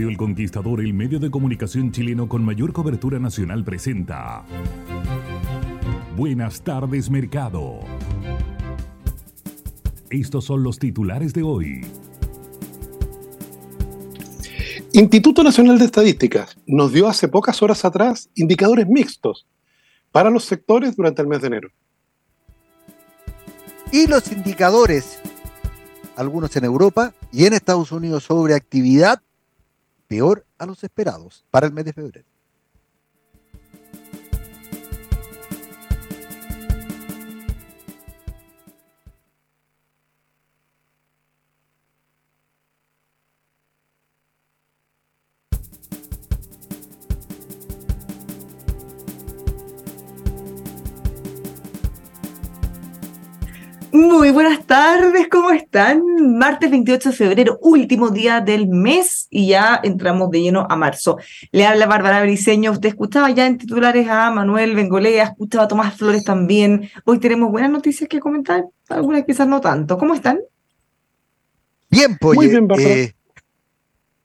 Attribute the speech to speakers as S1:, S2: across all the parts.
S1: Radio El Conquistador, el medio de comunicación chileno con mayor cobertura nacional, presenta. Buenas tardes, mercado. Estos son los titulares de hoy.
S2: Instituto Nacional de Estadísticas nos dio hace pocas horas atrás indicadores mixtos para los sectores durante el mes de enero.
S3: Y los indicadores, algunos en Europa y en Estados Unidos sobre actividad, peor a los esperados para el mes de febrero.
S4: Muy buenas tardes, ¿cómo están? Martes 28 de febrero, último día del mes y ya entramos de lleno a marzo. Le habla Bárbara Briceño, usted escuchaba ya en titulares a Manuel Bengolea, escuchaba a Tomás Flores también. Hoy tenemos buenas noticias que comentar, algunas quizás no tanto. ¿Cómo están?
S3: Bien, pues. Muy bien. Eh,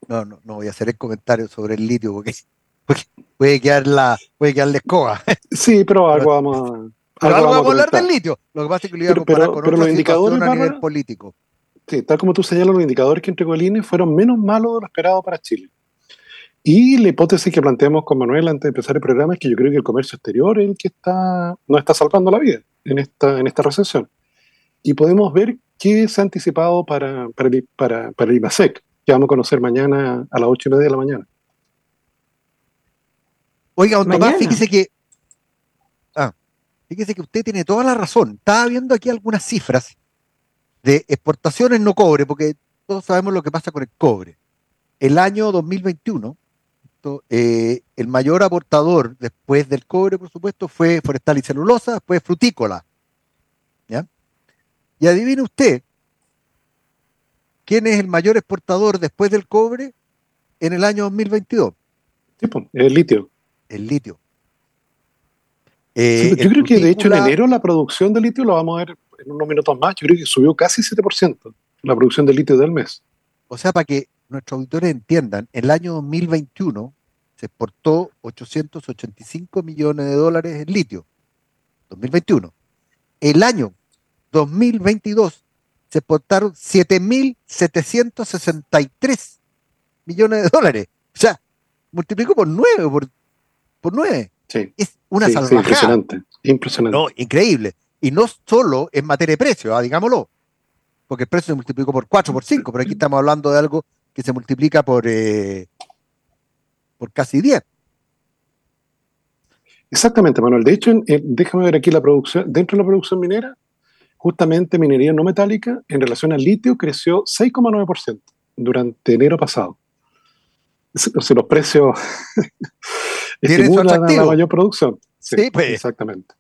S3: no, no, no voy a hacer el comentario sobre el litio porque, puede, quedar la, puede quedar la escoba.
S2: Sí, pero algo vamos a
S3: Ahora vamos, a hablar del litio. Lo que pasa es que lo iba a comparar con pero los indicadores a nivel político.
S2: Sí, tal como tú señalas, los indicadores que entregó el INE fueron menos malos de lo esperado para Chile. Y la hipótesis que planteamos con Manuel antes de empezar el programa es que yo creo que el comercio exterior es el que está, nos está salvando la vida en esta, en esta recesión. Y podemos ver qué se ha anticipado para, para, para, para el IMASEC, que vamos a conocer mañana a las ocho y media de la mañana.
S3: Oiga, don Tomás, fíjese que Fíjese que usted tiene toda la razón. Estaba viendo aquí algunas cifras de exportaciones no cobre, porque todos sabemos lo que pasa con el cobre. El año 2021, eh, el mayor aportador después del cobre, por supuesto, fue forestal y celulosa, después frutícola. ¿ya? Y adivine usted, ¿quién es el mayor exportador después del cobre en el año 2022?
S2: el litio.
S3: El litio.
S2: Eh, yo creo que de hecho en enero la producción de litio, lo vamos a ver en unos minutos más, yo creo que subió casi 7% la producción de litio del mes.
S3: O sea, para que nuestros auditores entiendan, en el año 2021 se exportó 885 millones de dólares en litio. 2021. El año 2022 se exportaron 7.763 millones de dólares. O sea, multiplicó por 9, por, por 9. Es una sí,
S2: impresionante, impresionante.
S3: No, increíble. Y no solo en materia de precio, ah, digámoslo, porque el precio se multiplicó por 4, por 5, pero aquí estamos hablando de algo que se multiplica por, eh, por casi 10.
S2: Exactamente, Manuel. De hecho, déjame ver aquí la producción. Dentro de la producción minera, justamente minería no metálica, en relación al litio, creció 6,9% durante enero pasado. Si los precios estimulan la mayor producción. Sí, pues. Exactamente.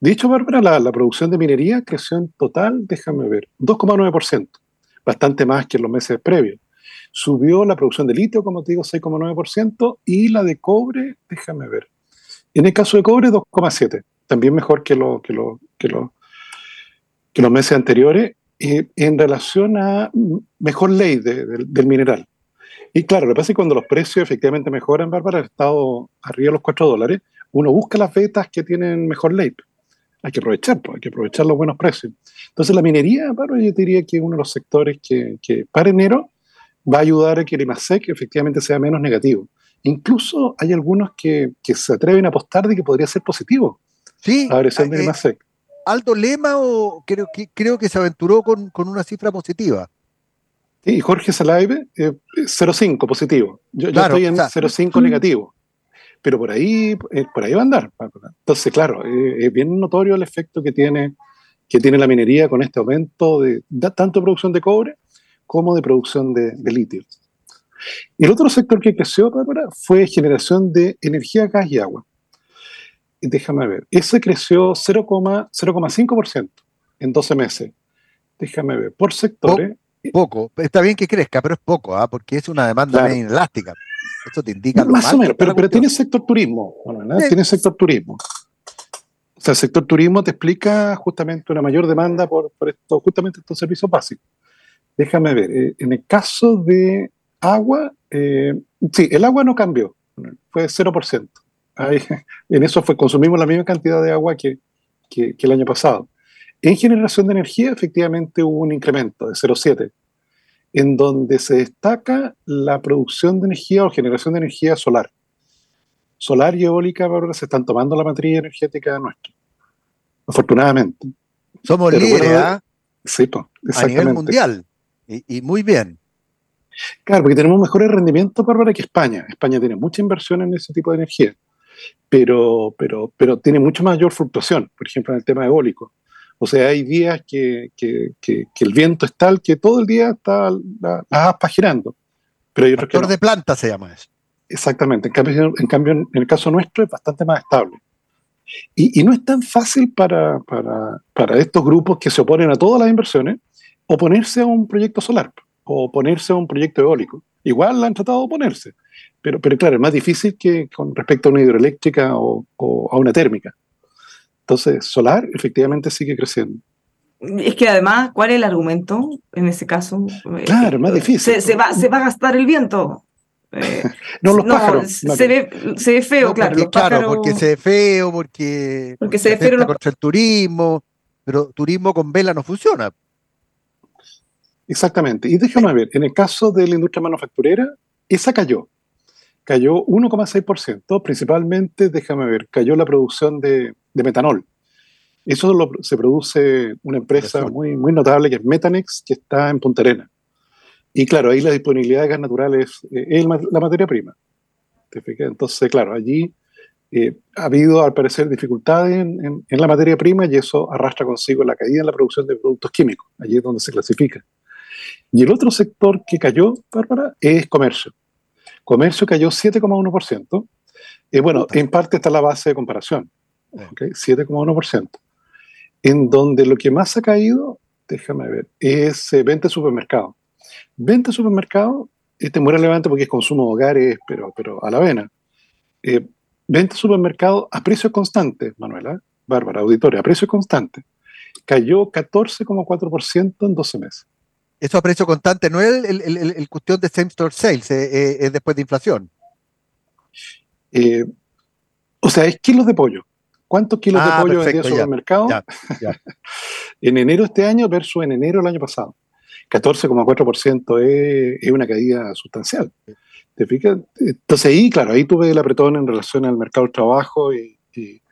S2: Dicho, Bárbara, la, la, producción de minería creció en total, déjame ver, 2,9%, bastante más que en los meses previos. Subió la producción de litio, como te digo, 6,9%, y la de cobre, déjame ver. En el caso de cobre, 2,7%, también mejor que, lo, que, lo, que, lo, que los meses anteriores, eh, en relación a mejor ley del mineral. Y claro, lo que pasa es que cuando los precios efectivamente mejoran, Bárbara, el estado arriba de los 4 dólares, uno busca las vetas que tienen mejor ley. Hay que aprovechar, pues, hay que aprovechar los buenos precios. Entonces la minería, Bárbara, yo diría que es uno de los sectores que, que para enero va a ayudar a que el IMASEC efectivamente sea menos negativo. Incluso hay algunos que, que se atreven a apostar de que podría ser positivo.
S3: Sí. La versión del IMASEC. Aldo Lema o creo que, creo que se aventuró con, con una cifra positiva.
S2: Sí, Jorge Salaibe, 0,5 positivo. Yo, estoy en 0,5 negativo. Pero por ahí, eh, por ahí va a andar. Entonces, claro, eh, es bien notorio el efecto que tiene, que tiene la minería con este aumento de, tanto producción de cobre como de producción de, litio. El otro sector que creció, fue generación de energía, gas y agua. Déjame ver, ese creció 0,5% en 12 meses. Déjame ver, por sectores.
S3: Poco, está bien que crezca, pero es poco, ¿ah? porque es una demanda elástica. Eso te indica.
S2: Más o menos, pero, pero tiene sector turismo. Tiene sector turismo. O sea, el sector turismo te explica justamente una mayor demanda por, esto, justamente estos servicios básicos. Déjame ver, eh, en el caso de agua, eh, sí, el agua no cambió, fue 0%. Ahí, en eso fue, consumimos la misma cantidad de agua que, que el año pasado. En generación de energía, efectivamente hubo un incremento de 0,7, en donde se destaca la producción de energía o generación de energía solar. Solar y eólica ahora se están tomando la matriz energética nuestra, afortunadamente.
S3: Somos líderes, ¿ah?
S2: Sí,
S3: a nivel mundial, y, muy bien.
S2: Claro, porque tenemos mejores rendimientos, Bárbara, que España. España tiene mucha inversión en ese tipo de energía, pero, pero, pero tiene mucho mayor fluctuación, por ejemplo, en el tema eólico. O sea, hay días que, el viento es tal que todo el día está las aspas girando. Pero hay
S3: Factor de planta se llama eso.
S2: Exactamente. En cambio, en cambio, en el caso nuestro es bastante más estable. Y, no es tan fácil para, para, estos grupos que se oponen a todas las inversiones oponerse a un proyecto solar o oponerse a un proyecto eólico. Igual han tratado de oponerse, pero, pero claro, es más difícil que con respecto a una hidroeléctrica o a una térmica. Entonces, solar efectivamente sigue creciendo.
S4: Es que además, ¿cuál es el argumento en ese caso?
S2: Claro, es más difícil.
S4: Se, va, se va a gastar el viento.
S2: Eh, no, los pájaros.
S4: Se, ve, se ve feo, claro.
S3: claro, porque se ve feo, porque,
S4: porque se ve feo.
S3: contra el turismo, pero turismo con vela no funciona.
S2: Exactamente. Y déjame ver, en el caso de la industria manufacturera, esa cayó. Cayó 1,6%, principalmente, déjame ver, cayó la producción de, de metanol. Eso se produce una empresa muy, muy notable que es Metanex, que está en Punta Arena. Y claro, ahí la disponibilidad de gas natural es, eh, la materia prima. Entonces, claro, allí eh, ha habido al parecer dificultades en, en, la materia prima y eso arrastra consigo la caída en la producción de productos químicos, allí es donde se clasifica. Y el otro sector que cayó, Bárbara, es comercio. Comercio cayó 7,1%. y bueno, en parte está la base de comparación. 7,1%. En donde lo que más ha caído, déjame ver, es eh, venta de supermercado. Venta de supermercado, este es muy relevante porque es consumo de hogares, pero, pero a la vena. Eh, venta de supermercado a precios constantes, Manuela, Bárbara, auditoria, a precios constantes. Cayó 14,4% en 12 meses.
S3: Eso a precio constante no es el, el, el, cuestión de same store sales, eh, es después de inflación.
S2: o sea, es kilos de pollo. ¿Cuántos kilos de ah, pollo vendía el supermercado? en enero de este año versus en enero del año pasado. 14,4% es, es una caída sustancial. ¿Te fijas? Entonces ahí, claro, ahí tuve el apretón en relación al mercado del trabajo y, y,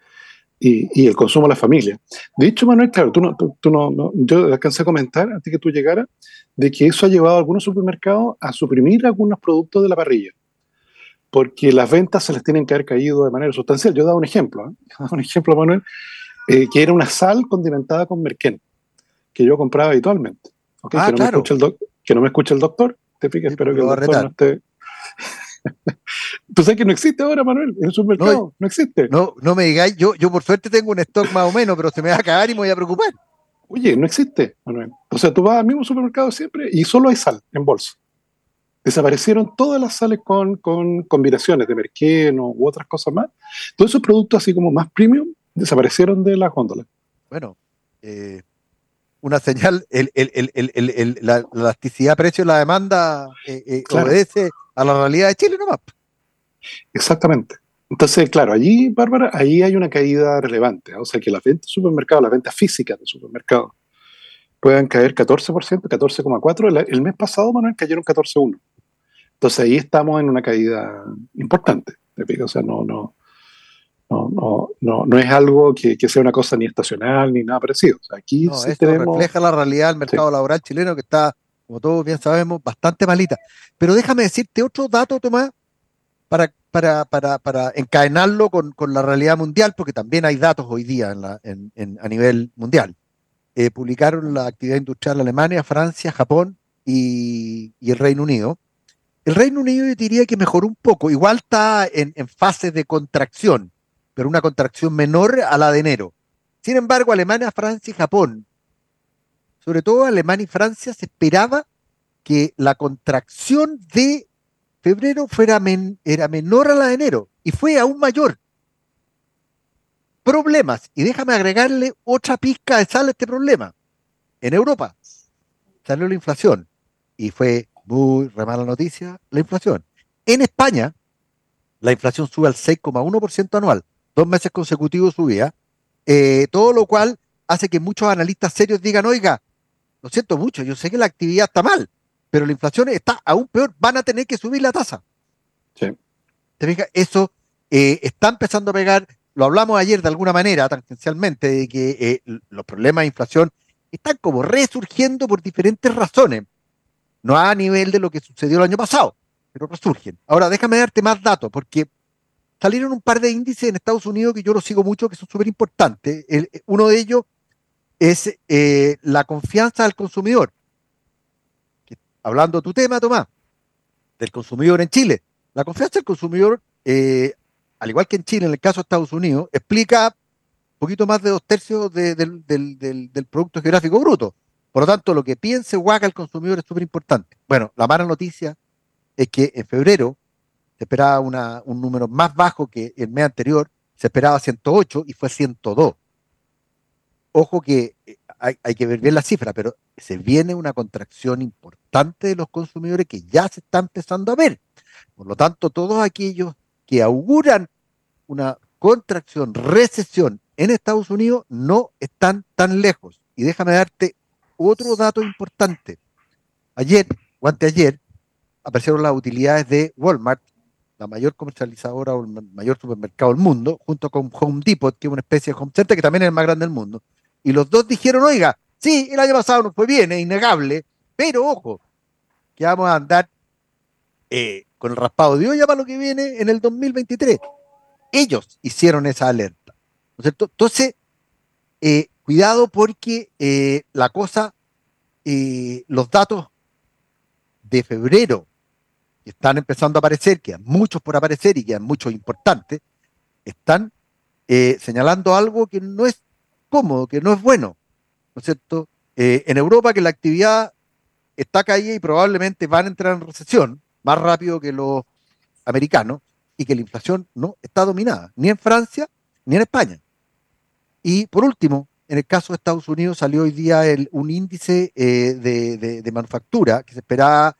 S2: el consumo de la familia. De hecho, Manuel, claro, tú no, tú, no, yo alcancé a comentar antes que tú llegaras de que eso ha llevado a algunos supermercados a suprimir algunos productos de la parrilla porque las ventas se les tienen que haber caído de manera sustancial. Yo he dado un ejemplo, ¿eh? un ejemplo, Manuel, eh, que era una sal condimentada con merquén, que yo compraba habitualmente. Ah, que, no me el que, no me escuche el doctor, te fijas, espero que el doctor no esté... Tú sabes que no existe ahora, Manuel, en el supermercado, no, existe.
S3: No, no me digáis, yo, yo por suerte tengo un stock más o menos, pero se me va a cagar y me voy a preocupar.
S2: Oye, no existe, Manuel. O sea, tú vas al mismo supermercado siempre y solo hay sal en bolsa desaparecieron todas las sales con, combinaciones de merqueno u otras cosas más. Todos esos productos así como más premium desaparecieron de la góndola.
S3: Bueno, eh, una señal, el, la, elasticidad precio de la demanda eh, eh, obedece a la realidad de Chile nomás.
S2: Exactamente. Entonces, claro, allí, Bárbara, ahí hay una caída relevante. ¿eh? O sea, que las ventas de supermercados, las ventas físicas de supermercados, puedan caer 14%, 14,4%. El, mes pasado, Manuel, cayeron 14,1%. Entonces ahí estamos en una caída importante. O sea, no, no, no, no, no, no es algo que, sea una cosa ni estacional ni nada parecido. aquí
S3: sí esto refleja la realidad del mercado laboral chileno que está, como todos bien sabemos, bastante malita. Pero déjame decirte otro dato, Tomás, para, para, para, para encadenarlo con, con, la realidad mundial, porque también hay datos hoy día a nivel mundial. Eh, publicaron la actividad industrial Alemania, Francia, Japón y, y, el Reino Unido. El Reino Unido yo diría que mejoró un poco, igual está en, en fase de contracción, pero una contracción menor a la de enero. Sin embargo, Alemania, Francia y Japón, sobre todo Alemania y Francia, se esperaba que la contracción de febrero fuera era menor a la de enero y fue aún mayor. Problemas, y déjame agregarle otra pizca de sal a este problema. En Europa salió la inflación y fue muy re mala noticia la inflación. En España, la inflación sube al 6,1% anual, dos meses consecutivos subía, eh, todo lo cual hace que muchos analistas serios digan, oiga, lo siento mucho, yo sé que la actividad está mal, pero la inflación está aún peor, van a tener que subir la tasa. Sí. ¿Te fijas? Eso eh, está empezando a pegar, lo hablamos ayer de alguna manera, tangencialmente, de que eh, los problemas de inflación están como resurgiendo por diferentes razones. No a nivel de lo que sucedió el año pasado, pero resurgen. Ahora, déjame darte más datos, porque salieron un par de índices en Estados Unidos que yo los sigo mucho, que son súper importantes. Uno de ellos es eh, la confianza del consumidor hablando de tu tema, Tomás, del consumidor en Chile. La confianza del consumidor, eh, al igual que en Chile, en el caso de Estados Unidos, explica un poquito más de dos tercios del, Producto Geográfico Bruto. Por lo tanto, lo que piense haga el consumidor es súper importante. Bueno, la mala noticia es que en febrero se esperaba un número más bajo que el mes anterior, se esperaba 108 y fue 102. Ojo que eh, hay, hay, que ver bien la cifra, pero se viene una contracción importante de los consumidores que ya se está empezando a ver. Por lo tanto, todos aquellos que auguran una contracción, recesión en Estados Unidos no están tan lejos. Y déjame darte otro dato importante. Ayer o anteayer aparecieron las utilidades de Walmart, la mayor comercializadora o el mayor supermercado del mundo, junto con Home Depot, que es una especie de home center que también es el más grande del mundo. Y los dos dijeron, oiga, Sí, el año pasado nos fue bien, es innegable, pero ojo, que vamos a andar eh, con el raspado de olla para lo que viene en el 2023. Ellos hicieron esa alerta. Entonces, eh, cuidado porque eh, la cosa, los datos de febrero que están empezando a aparecer, que hay muchos por aparecer y que hay muchos importantes, están señalando algo que no es cómodo, que no es bueno. ¿no es cierto? Eh, en Europa que la actividad está caída y probablemente van a entrar en recesión más rápido que los americanos y que la inflación no está dominada, ni en Francia ni en España. Y por último, en el caso de Estados Unidos salió hoy día un índice eh, de, manufactura que se esperaba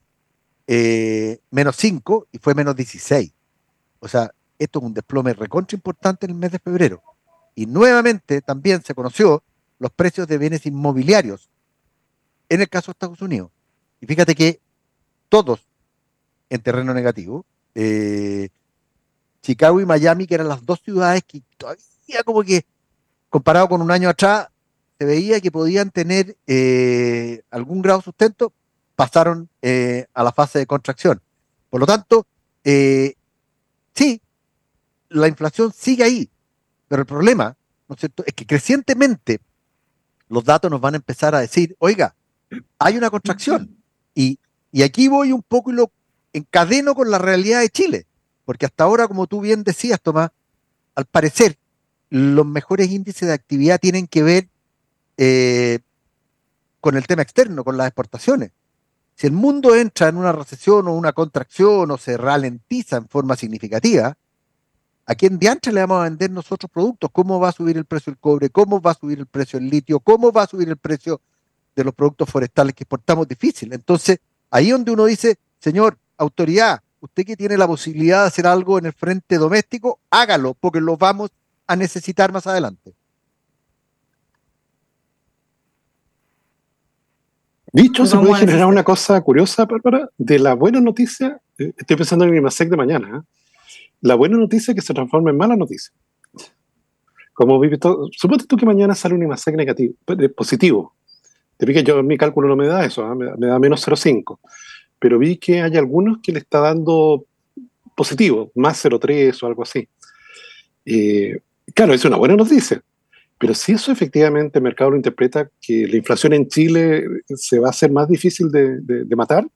S3: eh, menos 5 y fue menos 16. O sea, esto es un desplome recontra importante en el mes de febrero. Y nuevamente también se conoció los precios de bienes inmobiliarios en el caso de Estados Unidos. Y fíjate que todos en terreno negativo, eh, Chicago y Miami, que eran las dos ciudades que todavía como que, comparado con un año atrás, se veía que podían tener eh, algún grado de sustento, pasaron eh, a la fase de contracción. Por lo tanto, sí, la inflación sigue ahí, pero el problema ¿no es, cierto? es que crecientemente los datos nos van a empezar a decir, oiga, hay una contracción. Y, aquí voy un poco y lo encadeno con la realidad de Chile, porque hasta ahora, como tú bien decías, Tomás, al parecer los mejores índices de actividad tienen que ver eh, con el tema externo, con las exportaciones. Si el mundo entra en una recesión o una contracción o se ralentiza en forma significativa, ¿A quién diantre le vamos a vender nosotros productos? ¿Cómo va a subir el precio del cobre? ¿Cómo va a subir el precio del litio? ¿Cómo va a subir el precio de los productos forestales que exportamos difícil. Entonces, ahí donde uno dice, señor, autoridad, usted que tiene la posibilidad de hacer algo en el frente doméstico, hágalo, porque lo vamos a necesitar más adelante.
S2: Dicho, se puede generar una cosa curiosa, Bárbara, de la buena noticia, eh, estoy pensando en el IMASEC de mañana, ¿eh? La buena noticia que se transforma en mala noticia. Como vive todo, suponte tú que mañana sale un IMASEC negativo, eh, positivo. Te vi que yo, mi cálculo no me da eso, me, da menos 0,5. Pero vi que hay algunos que le está dando positivo, más 0,3 o algo así. claro, es una buena noticia. Pero si eso efectivamente el mercado lo interpreta que la inflación en Chile se va a hacer más difícil de, matar,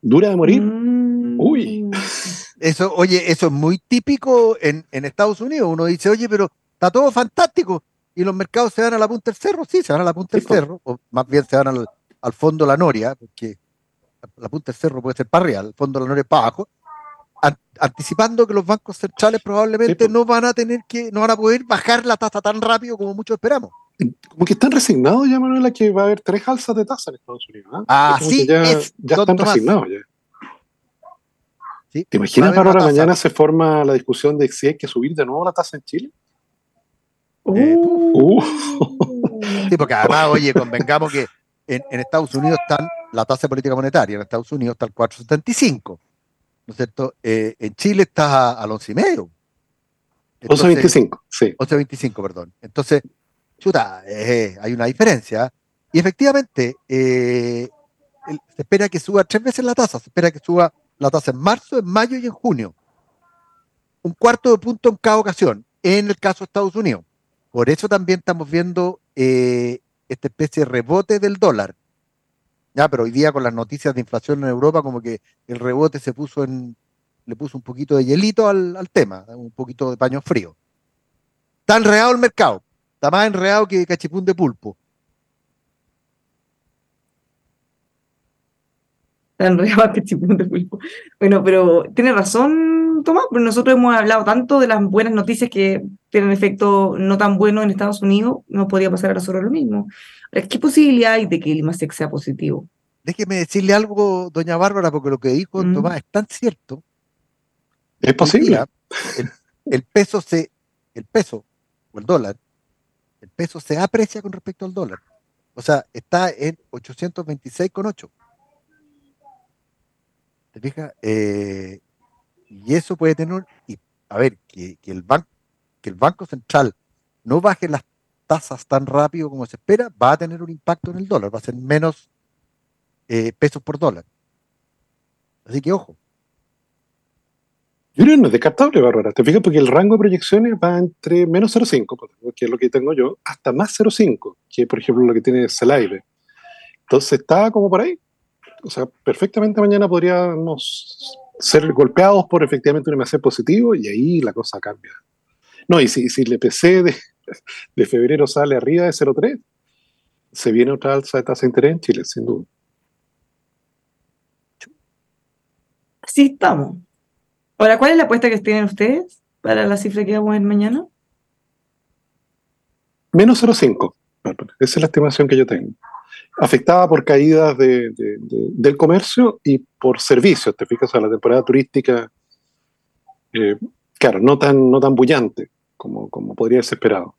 S2: dura de morir, mm. uy.
S3: Eso, oye, eso es muy típico en, Estados Unidos. Uno dice, oye, pero está todo fantástico. Y los mercados se van a la punta del cerro, sí, se van a la punta del cerro, o más bien se van al, fondo de la noria, porque la punta del cerro puede ser para arriba, el fondo de la noria es para abajo, anticipando que los bancos centrales probablemente no van a tener que, no van a poder bajar la tasa tan rápido como muchos esperamos.
S2: Como que están resignados ya, Manuela, que va a haber tres alzas de tasa en Estados Unidos.
S3: Ah, ah sí,
S2: ya, están resignados ya. ¿Te imaginas para ahora mañana se forma la discusión de si hay que subir de nuevo la tasa en Chile?
S3: Uh. Uh. Sí, porque además, oye, convengamos que en, en, Estados Unidos están la tasa de política monetaria, en Estados Unidos está el 475. ¿no es cierto? Eh, en Chile está al 11,5.
S2: 11.25, sí.
S3: 11.25, perdón. Entonces, chuta, eh, hay una diferencia. Y efectivamente, eh, se espera que suba tres veces la tasa. Se espera que suba la tasa en marzo, en mayo y en junio. Un cuarto de punto en cada ocasión, en el caso de Estados Unidos. Por eso también estamos viendo esta especie de rebote del dólar. Ya, pero hoy día con las noticias de inflación en Europa, como que el rebote se puso en, le puso un poquito de hielito al, tema, un poquito de paño frío. Está enredado el mercado, está más enredado que cachipún de pulpo.
S4: Enredado pulpo. Bueno, pero tiene razón, Tomás, pero nosotros hemos hablado tanto de las buenas noticias que tienen efecto no tan bueno en Estados Unidos, no podría pasar a nosotros lo mismo. ¿Qué posibilidad hay de que el IMASEC sea positivo?
S3: Déjeme decirle algo, doña Bárbara, porque lo que dijo mm. Tomás es tan cierto.
S2: Es posible.
S3: el, peso se, el peso o el dólar, el peso se aprecia con respecto al dólar. O sea, está en 826,8. ¿Te fijas? Eh, y eso puede tener, y, a ver, que, el banco, que el Banco Central no baje las tasas tan rápido como se espera, va a tener un impacto en el dólar, va a ser menos eh, pesos por dólar. Así que ojo.
S2: Yo no es descartable, Bárbara. Te fijas porque el rango de proyecciones va entre menos 0,5, que es lo que tengo yo, hasta más 0,5, que por ejemplo lo que tiene Celaire. Entonces está como por ahí. O sea, perfectamente mañana podríamos ser golpeados por efectivamente un MAC positivo y ahí la cosa cambia. No, y si, si el EPC de, de febrero sale arriba de 0,3, se viene otra alza de tasa de interés en Chile, sin duda.
S4: Sí, estamos. Ahora, ¿cuál es la apuesta que tienen ustedes para la cifra que vamos a ver mañana?
S2: Menos 0,5. Esa es la estimación que yo tengo. Afectada por caídas del comercio y por servicios. Te fijas, a la temporada turística, eh, claro, no tan, no tan bullante como, como podría ser esperado.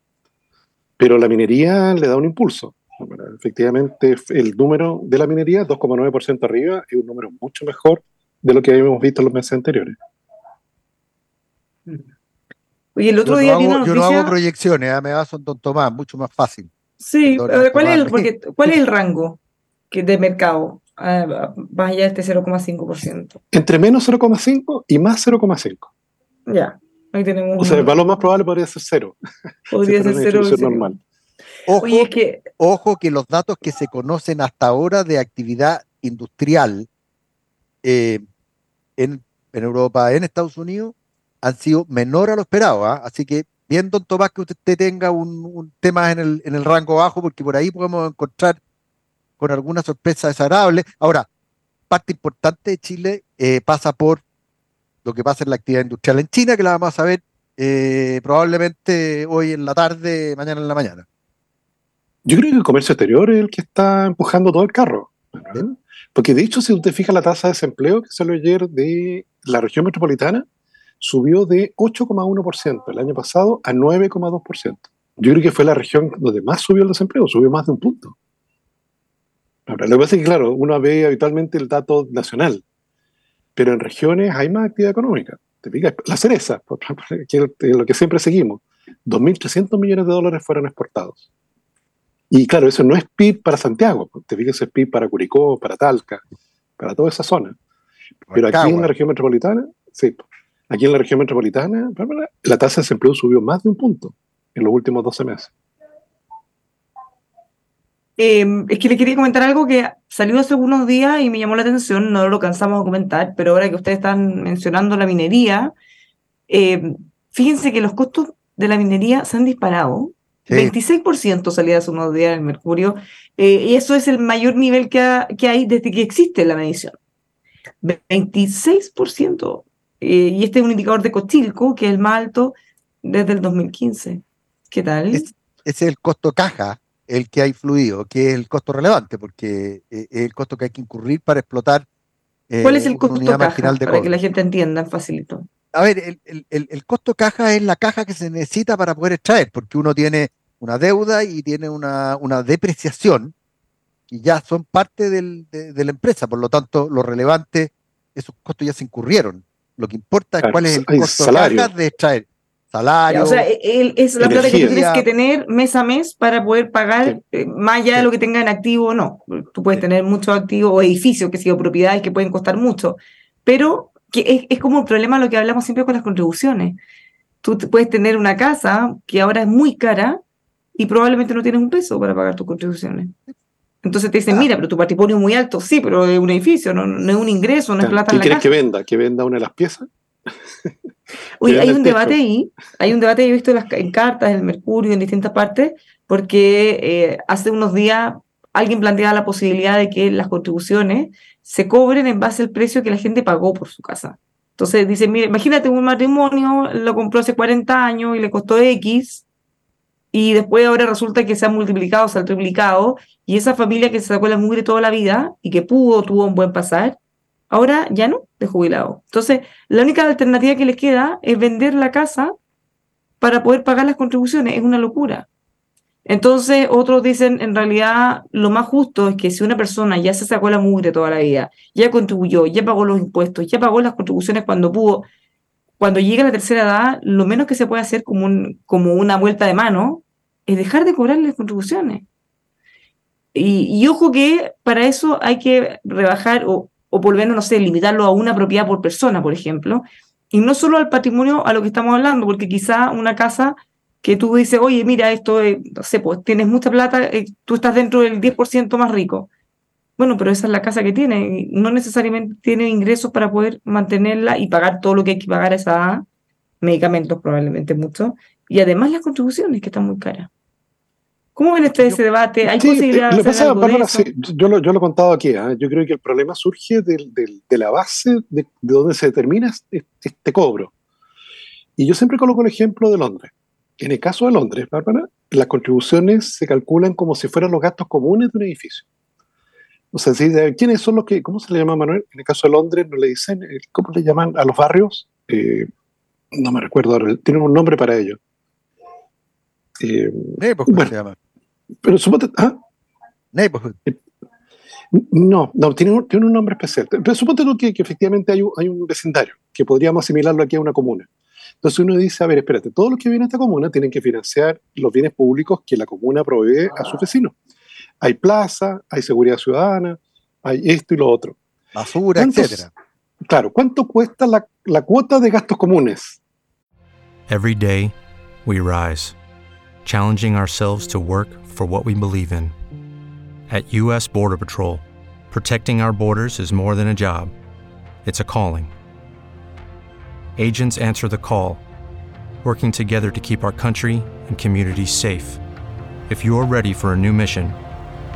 S2: Pero la minería le da un impulso. Efectivamente, el número de la minería, 2,9% arriba, es un número mucho mejor de lo que habíamos visto en los meses anteriores.
S4: Oye, el otro
S3: día
S4: no
S3: Yo no hago proyecciones, ¿eh? me baso en Don Tomás, mucho más fácil.
S4: Sí, ¿cuál es, el, ¿cuál es el rango que de mercado? Ah, va allá este 0,5%.
S2: Entre menos 0,5 y más 0,5.
S4: Ya. Ahí tenemos o
S2: sea, el valor más probable podría ser cero.
S4: Podría ser cero. normal.
S3: Ojo, que... ojo que los datos que se conocen hasta ahora de actividad industrial eh, en, Europa, en Estados Unidos, han sido menor a lo esperado. ¿ah? Así que bien, don Tomás, que usted tenga un, tema en el, en el rango bajo, porque por ahí podemos encontrar con alguna sorpresa desagradable. Ahora, parte importante de Chile eh, pasa por lo que pasa en la actividad industrial en China, que la vamos a ver eh, probablemente hoy en la tarde, mañana en la mañana.
S2: Yo creo que el comercio exterior es el que está empujando todo el carro. Porque de hecho, si usted fija la tasa de desempleo que salió ayer de la región metropolitana, subió de 8,1% el año pasado a 9,2%. Yo creo que fue la región donde más subió el desempleo, subió más de un punto. Ahora, lo que pasa es que, claro, uno ve habitualmente el dato nacional, pero en regiones hay más actividad económica. Te fijas, la cereza, por ejemplo, que es lo que siempre seguimos, 2.300 millones de dólares fueron exportados. Y claro, eso no es PIB para Santiago, te fijas, es PIB para Curicó, para Talca, para toda esa zona. Pero aquí en la región metropolitana, sí, aquí en la región metropolitana, la tasa de desempleo subió más de un punto en los últimos 12 meses.
S4: Em, es que le quería comentar algo que salió hace unos días y me llamó la atención, no lo cansamos de comentar, pero ahora que ustedes están mencionando la minería, em, fíjense que los costos de la minería se han disparado. 26% salía hace unos días el mercurio, eh, y eso es el mayor nivel que, que, hay desde que existe la medición. 26%. Eh, y este es un indicador de Cochilco, que es el más alto desde el 2015. ¿Qué tal?
S3: ese es el costo caja el que ha influido, que es el costo relevante, porque eh, es el costo que hay que incurrir para explotar.
S4: Eh, ¿Cuál es el costo caja? para que la gente entienda, facilito.
S3: A ver, el, costo caja es la caja que se necesita para poder extraer, porque uno tiene una deuda y tiene una, depreciación, y ya son parte de, la empresa, por lo tanto, lo relevante, esos costos ya se incurrieron. Lo que importa es cuál es el costo caja de extraer salario.
S4: O sea, es la plata que tienes que tener mes a mes para poder pagar eh, más allá de lo que tenga en activo o no. Tú puedes tener muchos activos o edificios, que sido propiedades que pueden costar mucho, pero que es, como un problema lo que hablamos siempre con las contribuciones. Tú puedes tener una casa que ahora es muy cara y probablemente no tienes un peso para pagar tus contribuciones. Entonces te dicen, ah. mira, pero tu patrimonio es muy alto, sí, pero es un edificio, no, es un ingreso, no es plata
S2: en la quieres que venda? ¿Que venda una de las piezas?
S4: Uy, hay un debate ahí, hay un debate, he visto en, las, en cartas, en el Mercurio, en distintas partes, porque eh, hace unos días alguien planteaba la posibilidad de que las contribuciones se cobren en base al precio que la gente pagó por su casa. Entonces dice, mire, imagínate un matrimonio, lo compró hace 40 años y le costó X, y después ahora resulta que se ha multiplicado, se ha triplicado, y esa familia que se sacó la mugre toda la vida y que pudo, tuvo un buen pasar, Ahora ya no, de jubilado. Entonces, la única alternativa que les queda es vender la casa para poder pagar las contribuciones. Es una locura. Entonces, otros dicen, en realidad, lo más justo es que si una persona ya se sacó la mugre toda la vida, ya contribuyó, ya pagó los impuestos, ya pagó las contribuciones cuando pudo, cuando llega a la tercera edad, lo menos que se puede hacer como, un, como una vuelta de mano es dejar de cobrarle las contribuciones. Y, y, ojo que para eso hay que rebajar o o no sé, limitarlo a una propiedad por persona, por ejemplo, y no solo al patrimonio a lo que estamos hablando, porque quizá una casa que tú dices, oye, mira, esto, no sé, pues tienes mucha plata, eh, tú estás dentro del 10% más rico. Bueno, pero esa es la casa que tiene, no necesariamente tiene ingresos para poder mantenerla y pagar todo lo que hay que pagar esa medicamentos probablemente mucho, y además las contribuciones que están muy caras. ¿Cómo ven ustedes ese debate? ¿Hay de hacer algo
S2: yo, lo, yo lo he contado aquí. ¿eh? Yo creo que el problema surge de la base de, donde se determina este, este, cobro. Y yo siempre coloco el ejemplo de Londres. En el caso de Londres, Bárbara, las contribuciones se calculan como si fueran los gastos comunes de un edificio. O sea, ¿quiénes son los que, cómo se le llama Manuel? En el caso de Londres, ¿no le dicen, eh, cómo le llaman a los barrios? Eh, no me recuerdo ahora, tienen un nombre para ello.
S3: Eh, ¿cómo se llama?
S2: Pero suponte. ¿ah?
S3: Neighborhood. Eh,
S2: no, no, tiene un, tiene un nombre especial. Pero suponte que, que efectivamente hay un, hay un, vecindario, que podríamos asimilarlo aquí a una comuna. Entonces uno dice, a ver, espérate, todos los que vienen a esta comuna tienen que financiar los bienes públicos que la comuna provee a sus vecinos. Hay plaza, hay seguridad ciudadana, hay esto y lo otro.
S3: Basura, etcétera.
S2: Claro, ¿cuánto cuesta la, la cuota de gastos comunes?
S5: Every day we rise, challenging ourselves to work for what we believe in. At U.S. Border Patrol, protecting our borders is more than a job, it's a calling. Agents answer the call, working together to keep our country and communities safe. If you're ready for a new mission,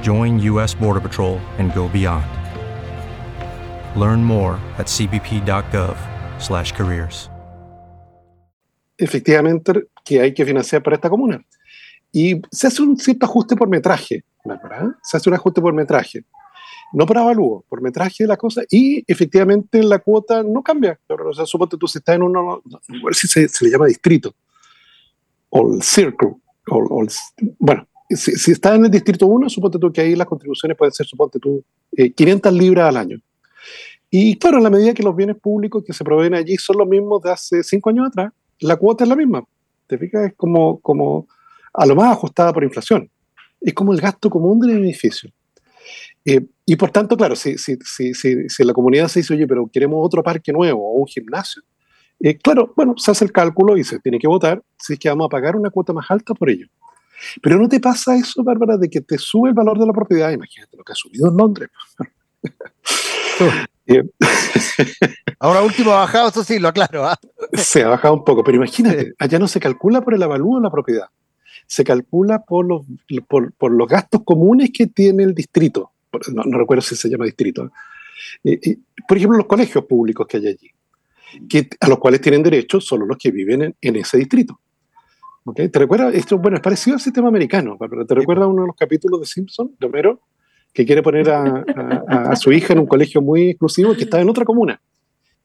S5: join U.S. Border Patrol and go beyond. Learn more at cbp.gov/careers.
S2: Efectivamente, que hay que financiar para esta comuna. Y se hace un cierto ajuste por metraje, ¿verdad? Se hace un ajuste por metraje. No por avalúo, por metraje de la cosa, y efectivamente la cuota no cambia. O sea, suponte tú si estás en uno, ver si se, se, le llama distrito, o el circle, o, bueno, si, si, estás en el distrito 1, suponte tú que ahí las contribuciones pueden ser, suponte tú, 500 eh, libras al año. Y claro, en la medida que los bienes públicos que se proveen allí son los mismos de hace cinco años atrás, la cuota es la misma. ¿Te fijas? Es como, como a lo más ajustada por inflación. Es como el gasto común del edificio. Eh, y por tanto, claro, si, si, si, si, la comunidad se dice, oye, pero queremos otro parque nuevo o un gimnasio, eh, claro, bueno, se hace el cálculo y se tiene que votar si es que vamos a pagar una cuota más alta por ello. Pero no te pasa eso, Bárbara, de que te sube el valor de la propiedad. Imagínate lo que ha subido en Londres.
S3: Ahora último ha bajado, eso sí, lo aclaro. ¿ah?
S2: Se ha bajado un poco, pero imagínate, allá no se calcula por el avalúo de la propiedad, se calcula por los, por, los gastos comunes que tiene el distrito. No, recuerdo si se llama distrito. ¿eh? por ejemplo, los colegios públicos que hay allí, que, a los cuales tienen derecho solo los que viven en, ese distrito. ¿Okay? ¿Te recuerdas? Esto, bueno, es parecido al sistema americano, ¿te recuerdas uno de los capítulos de Simpson, de Homero? que quiere poner a, su hija en un colegio muy exclusivo que está en otra comuna.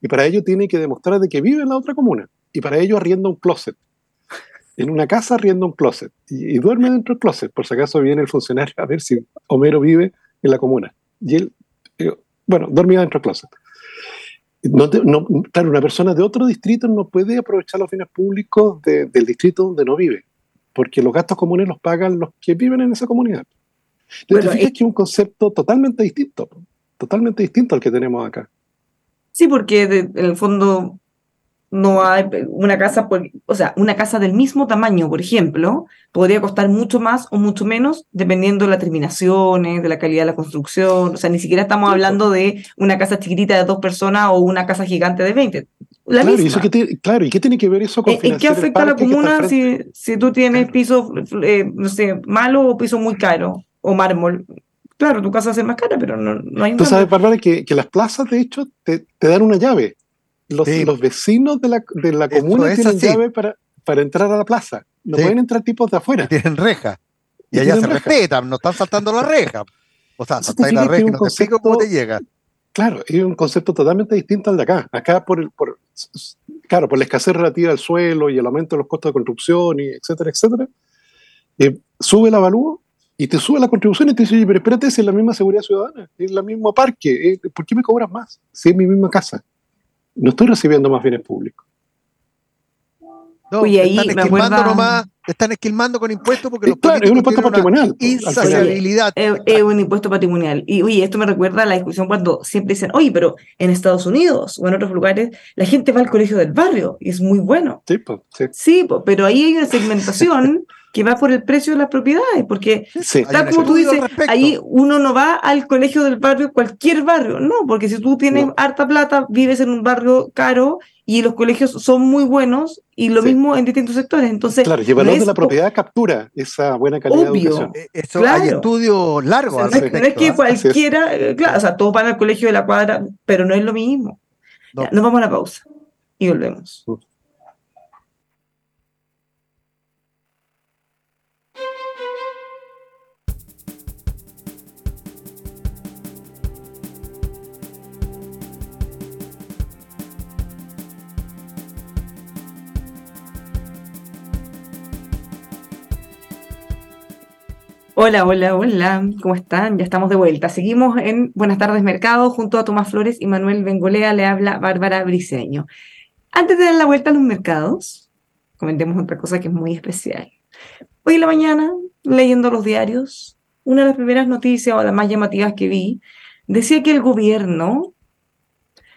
S2: Y para ello tiene que demostrar de que vive en la otra comuna. Y para ello arrienda un closet. En una casa arrienda un closet. Y, duerme dentro del closet. Por si acaso viene el funcionario a ver si Homero vive en la comuna. Y él, eh, bueno, dormía dentro del closet. No, claro, una persona de otro distrito no puede aprovechar los bienes públicos del distrito donde no vive, porque los gastos comunes los pagan los que viven en esa comunidad. Bueno, es que es un concepto totalmente distinto, totalmente distinto al que tenemos acá.
S4: Sí, porque en el fondo no hay una casa, o sea, una casa del mismo tamaño, por ejemplo, podría costar mucho más o mucho menos dependiendo de las terminaciones, de la calidad de la construcción. O sea, ni siquiera estamos hablando de una casa chiquitita de dos personas o una casa gigante de 20.
S2: La claro, misma. Y claro, ¿y qué tiene que ver eso con
S4: ¿En qué afecta a la comuna si, si tú tienes piso, eh, no sé, malo o piso muy caro? o mármol. Claro, tu casa es más cara, pero no, no hay...
S2: Tú sabes, Bárbara, que, que las plazas, de hecho, te, te dan una llave. Los, los vecinos de la, de la comuna tienen llave para, para entrar a la plaza. No pueden entrar tipos de afuera.
S3: Tienen reja. Y, allá se respetan, no están saltando la reja. O sea, saltáis la reja y no te cómo te llega.
S2: Claro, es un concepto totalmente distinto al de acá. Acá, por, el, por, claro, por la escasez relativa del suelo y el aumento de los costos de construcción, y etcétera, etcétera, eh, sube el avalúo y te sube la contribución y te dice, pero espérate, si es la misma seguridad ciudadana, es el mismo parque, eh, ¿por qué me cobras más? Si es mi misma casa. No estoy recibiendo más bienes públicos.
S3: No, Oye, ahí están esquilmando nomás, están esquilmando con impuestos porque los
S2: claro, es un impuesto patrimonial.
S3: Insaciabilidad.
S4: Es, es, un impuesto patrimonial. Y oye, esto me recuerda a la discusión cuando siempre dicen, oye, pero en Estados Unidos o en otros lugares, la gente va al colegio del barrio y es muy bueno.
S2: Sí, pues, sí.
S4: sí pero ahí hay una segmentación que va por el precio de las propiedades, porque tal como tú dices, ahí uno no va al colegio del barrio, cualquier barrio, no, porque si tú tienes harta plata, vives en un barrio caro y los colegios son muy buenos y lo mismo en distintos sectores. Entonces,
S2: claro, y de la propiedad captura esa buena calidad
S4: obvio,
S2: de educación.
S3: Eh, eso hay estudios largos.
S4: no, es que ¿ah? cualquiera, eh, claro, o sea, todos van al colegio de la cuadra, pero no es lo mismo. nos vamos a la pausa y volvemos. Hola, hola, hola, ¿cómo están? Ya estamos de vuelta. Seguimos en Buenas tardes Mercado junto a Tomás Flores y Manuel Bengolea, le habla Bárbara Briceño. Antes de dar la vuelta a los mercados, comentemos otra cosa que es muy especial. Hoy en la mañana, leyendo los diarios, una de las primeras noticias o las más llamativas que vi, decía que el gobierno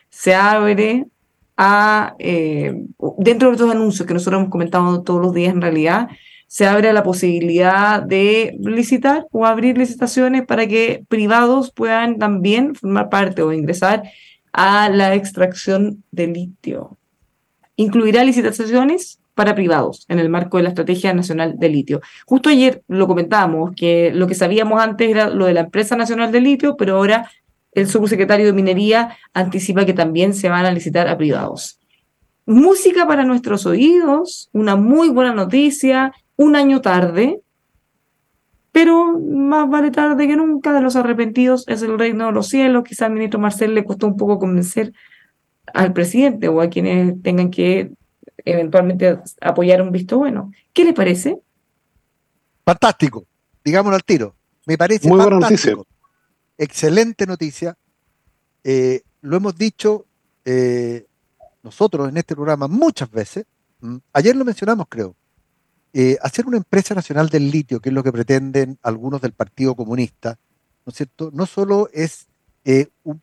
S4: se abre a, eh, dentro de estos anuncios que nosotros hemos comentado todos los días en realidad, se abre la posibilidad de licitar o abrir licitaciones para que privados puedan también formar parte o ingresar a la extracción de litio. Incluirá licitaciones para privados en el marco de la Estrategia Nacional de Litio. Justo ayer lo comentábamos, que lo que sabíamos antes era lo de la Empresa Nacional de Litio, pero ahora el subsecretario de Minería anticipa que también se van a licitar a privados. Música para nuestros oídos, una muy buena noticia, un año tarde, pero más vale tarde que nunca, de los arrepentidos es el reino de los cielos. Quizá al ministro Marcel le costó un poco convencer al presidente o a quienes tengan que eventualmente apoyar un visto bueno. ¿Qué le parece?
S3: Fantástico, digámoslo al tiro. Me parece Muy fantástico. Excelente noticia. Eh, lo hemos dicho eh, nosotros en este programa muchas veces. Ayer lo mencionamos, creo. Eh, hacer una empresa nacional del litio, que es lo que pretenden algunos del Partido Comunista, ¿no es cierto? No solo es un,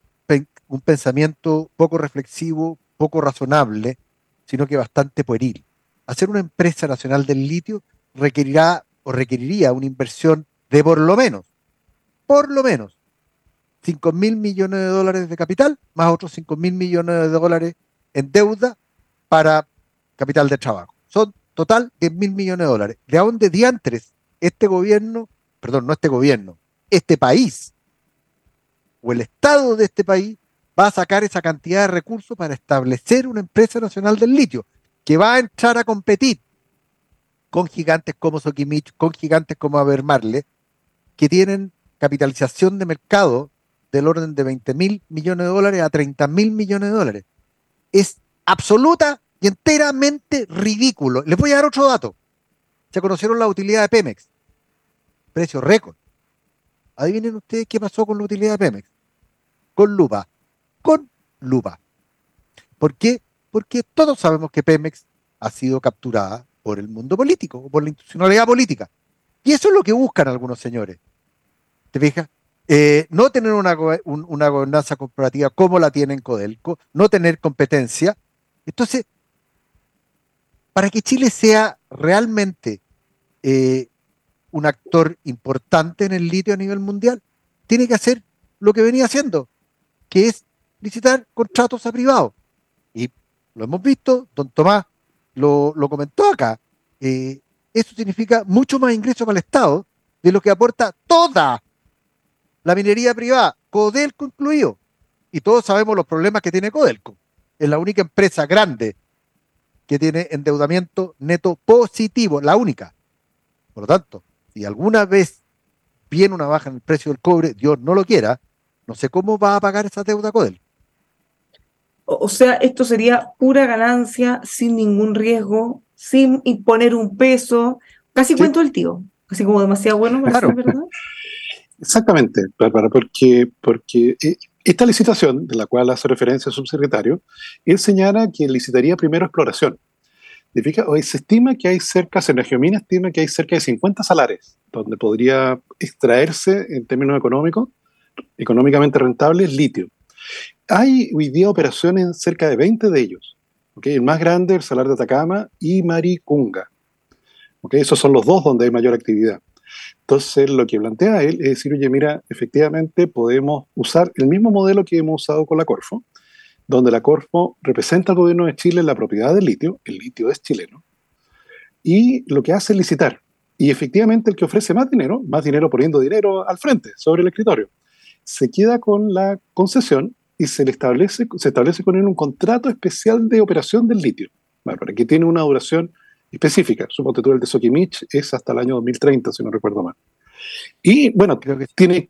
S3: un pensamiento poco reflexivo, poco razonable, sino que bastante pueril. Hacer una empresa nacional del litio requerirá o requeriría una inversión de por lo menos, por lo menos, 5 mil millones de dólares de capital, más otros 5 mil millones de dólares en deuda para capital de trabajo. Son total 10 mil millones de dólares. ¿De dónde diantres este gobierno, perdón, no este gobierno, este país o el Estado de este país va a sacar esa cantidad de recursos para establecer una empresa nacional del litio que va a entrar a competir con gigantes como Sokimich, con gigantes como Abermarle, que tienen capitalización de mercado del orden de 20 mil millones de dólares a 30 mil millones de dólares. Es absoluta y enteramente ridículo. Les voy a dar otro dato. Se conocieron la utilidad de Pemex. Precio récord. Adivinen ustedes qué pasó con la utilidad de Pemex. Con lupa con lupa. ¿Por qué? Porque todos sabemos que Pemex ha sido capturada por el mundo político, por la institucionalidad política. Y eso es lo que buscan algunos señores. ¿Te fijas? Eh, no tener una, una gobernanza corporativa como la tiene en Codelco, no tener competencia. Entonces, para que Chile sea realmente eh, un actor importante en el litio a nivel mundial, tiene que hacer lo que venía haciendo, que es licitar contratos a privados. Y lo hemos visto, don Tomás lo, comentó acá. Eh, eso significa mucho más ingresos para el Estado de lo que aporta toda la minería privada, Codelco incluido. Y todos sabemos los problemas que tiene Codelco. Es la única empresa grande que tiene endeudamiento neto positivo, la única. Por lo tanto, si alguna vez viene una baja en el precio del cobre, Dios no lo quiera, no sé cómo va a pagar esa deuda Codelco.
S4: O sea, esto sería pura ganancia, sin ningún riesgo, sin imponer un peso. Casi cuento el tío, así como demasiado bueno,
S2: claro. ¿verdad? Exactamente, Bárbara, porque, porque eh, esta licitación, de la cual hace referencia el subsecretario, él señala que licitaría primero exploración. Se estima que hay cerca, Senagiomina estima que hay cerca de 50 salares donde podría extraerse en términos económicos, económicamente rentables, litio. Hay hoy día operaciones en cerca de 20 de ellos. El más grande, el Salar de Atacama y Maricunga. Esos son los dos donde hay mayor actividad. Entonces, lo que plantea él es decir, oye, mira, efectivamente podemos usar el mismo modelo que hemos usado con la Corfo, donde la Corfo representa al gobierno de Chile la propiedad del litio, el litio es chileno, y lo que hace es licitar. Y efectivamente el que ofrece más dinero, más dinero poniendo dinero al frente, sobre el escritorio, se queda con la concesión y se le establece, se establece con él un contrato especial de operación del litio, para que tiene una duración específica. Suponte tú el de Sokimich es hasta el año 2030, si no recuerdo mal. Y bueno, creo que tiene,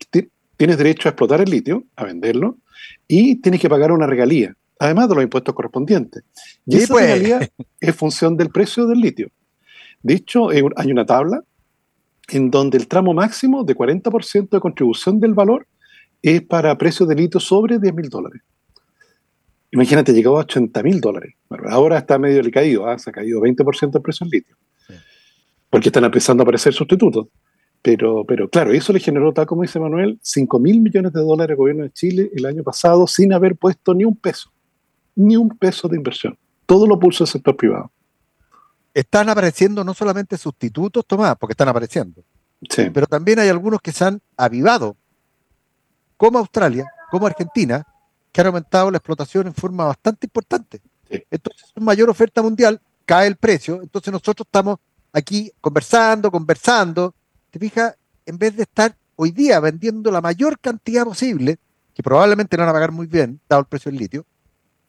S2: tienes derecho a explotar el litio, a venderlo, y tienes que pagar una regalía, además de los impuestos correspondientes. Y esa pues. regalía es función del precio del litio. De hecho, hay una tabla en donde el tramo máximo de 40% de contribución del valor es para precios de litio sobre 10 mil dólares. Imagínate, llegó a 80 mil dólares. ahora está medio decaído, ¿ah? se ha caído 20% el precio del litio. Porque están empezando a aparecer sustitutos. Pero, pero claro, eso le generó, tal como dice Manuel, 5 mil millones de dólares al gobierno de Chile el año pasado sin haber puesto ni un peso. Ni un peso de inversión. Todo lo puso el sector privado.
S3: Están apareciendo no solamente sustitutos, Tomás, porque están apareciendo. Sí. Pero también hay algunos que se han avivado como Australia, como Argentina, que han aumentado la explotación en forma bastante importante. Entonces, con mayor oferta mundial, cae el precio. Entonces, nosotros estamos aquí conversando, conversando. Te fijas, en vez de estar hoy día vendiendo la mayor cantidad posible, que probablemente no van a pagar muy bien, dado el precio del litio,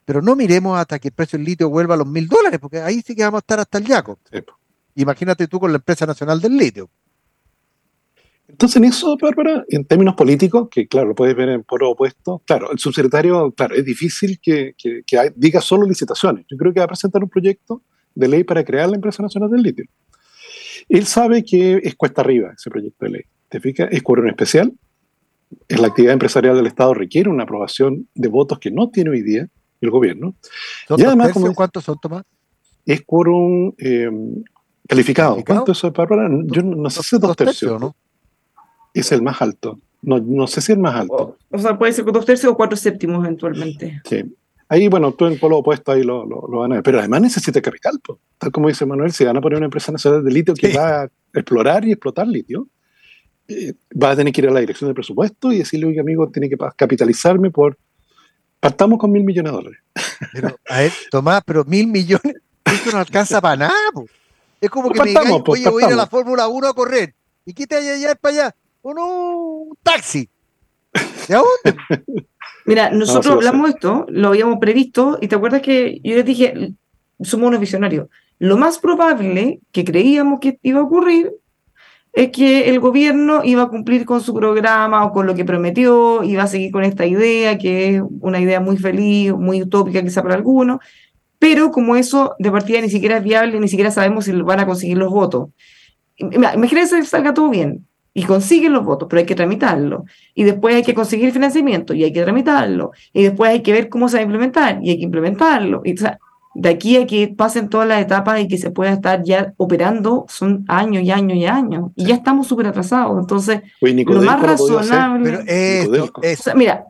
S3: pero no miremos hasta que el precio del litio vuelva a los mil dólares, porque ahí sí que vamos a estar hasta el yaco. Imagínate tú con la empresa nacional del litio.
S2: Entonces, en eso, Bárbara, en términos políticos, que claro, lo puedes ver en polo opuesto, claro, el subsecretario, claro, es difícil que, que, diga solo licitaciones. Yo creo que va a presentar un proyecto de ley para crear la Empresa Nacional del Litio. Él sabe que es cuesta arriba ese proyecto de ley. ¿Te fijas? Es quórum especial. Es la actividad empresarial del Estado requiere una aprobación de votos que no tiene hoy día el gobierno.
S3: y además, ¿Cuántos son, Tomás?
S2: Es quórum eh, calificado. ¿Cuánto es, Bárbara? Yo no, sé dos tercios. ¿no? Es el más alto. No, no sé si es el más alto.
S4: O, sea, puede ser con dos tercios o cuatro séptimos eventualmente.
S2: Sí. Ahí, bueno, tú en el polo opuesto ahí lo, lo, van a ver. Pero además necesita capital, tal como dice Manuel, si van a poner una empresa nacional de litio que va a explorar y explotar litio, eh, va a tener que ir a la dirección del presupuesto y decirle, oye, amigo, tiene que capitalizarme por... Partamos con mil millones de dólares.
S3: Pero, a ver, Tomás, pero mil millones, eso no alcanza para nada. Es como que me digan, oye, voy a ir a la Fórmula 1 a correr. ¿Y qué te allá, allá para allá? O no, un taxi. ¿De dónde?
S4: Mira, nosotros hablamos de esto, lo habíamos previsto, y te acuerdas que yo les dije, somos unos visionarios. Lo más probable que creíamos que iba a ocurrir es que el gobierno iba a cumplir con su programa o con lo que prometió, iba a seguir con esta idea, que es una idea muy feliz, muy utópica quizá para algunos, pero como eso de partida ni siquiera es viable, ni siquiera sabemos si van a conseguir los votos. Imagínense que salga todo bien y consiguen los votos, pero hay que tramitarlo. Y después hay que conseguir el financiamiento y hay que tramitarlo. Y después hay que ver cómo se va a implementar y hay que implementarlo. Y, de aquí a que pasen todas las etapas y que se pueda estar ya operando son años y años y años. Y ya estamos súper atrasados. Entonces, lo más razonable.
S3: Pero
S4: mira,